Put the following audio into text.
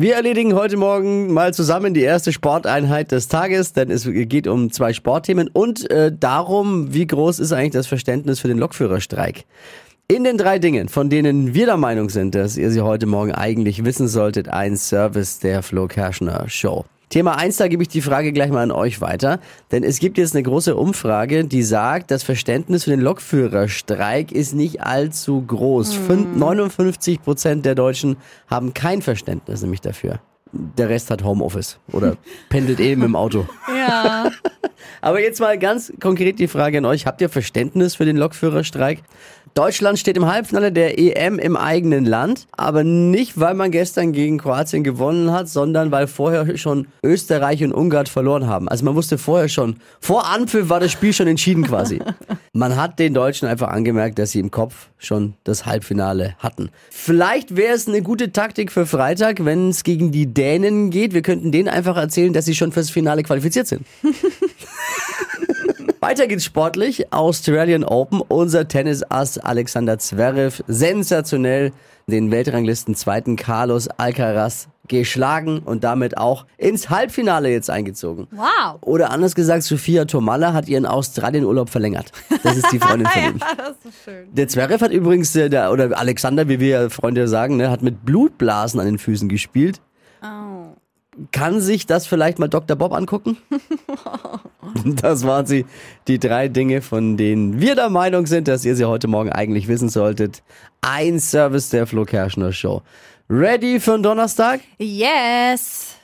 Wir erledigen heute Morgen mal zusammen die erste Sporteinheit des Tages, denn es geht um zwei Sportthemen und äh, darum, wie groß ist eigentlich das Verständnis für den Lokführerstreik. In den drei Dingen, von denen wir der Meinung sind, dass ihr sie heute Morgen eigentlich wissen solltet, ein Service der Flo Kerschner Show. Thema 1, da gebe ich die Frage gleich mal an euch weiter. Denn es gibt jetzt eine große Umfrage, die sagt, das Verständnis für den Lokführerstreik ist nicht allzu groß. Fün- 59 Prozent der Deutschen haben kein Verständnis nämlich dafür. Der Rest hat Homeoffice oder pendelt eben im Auto. Ja. Aber jetzt mal ganz konkret die Frage an euch. Habt ihr Verständnis für den Lokführerstreik? Deutschland steht im Halbfinale der EM im eigenen Land, aber nicht, weil man gestern gegen Kroatien gewonnen hat, sondern weil vorher schon Österreich und Ungarn verloren haben. Also man wusste vorher schon, vor Anpfiff war das Spiel schon entschieden quasi. Man hat den Deutschen einfach angemerkt, dass sie im Kopf schon das Halbfinale hatten. Vielleicht wäre es eine gute Taktik für Freitag, wenn es gegen die Dänen geht. Wir könnten denen einfach erzählen, dass sie schon fürs Finale qualifiziert sind. Weiter geht's sportlich. Australian Open. Unser Tennisass Alexander Zverev sensationell den Weltranglisten zweiten Carlos Alcaraz geschlagen und damit auch ins Halbfinale jetzt eingezogen. Wow. Oder anders gesagt, Sophia Tomalla hat ihren Australienurlaub verlängert. Das ist die Freundin von ihm. das ist schön. Der Zverev hat übrigens, äh, der, oder Alexander, wie wir ja Freunde sagen, ne, hat mit Blutblasen an den Füßen gespielt. Oh. Kann sich das vielleicht mal Dr. Bob angucken? Das waren sie, die drei Dinge, von denen wir der Meinung sind, dass ihr sie heute Morgen eigentlich wissen solltet. Ein Service der Flo Kerschner Show. Ready für den Donnerstag? Yes.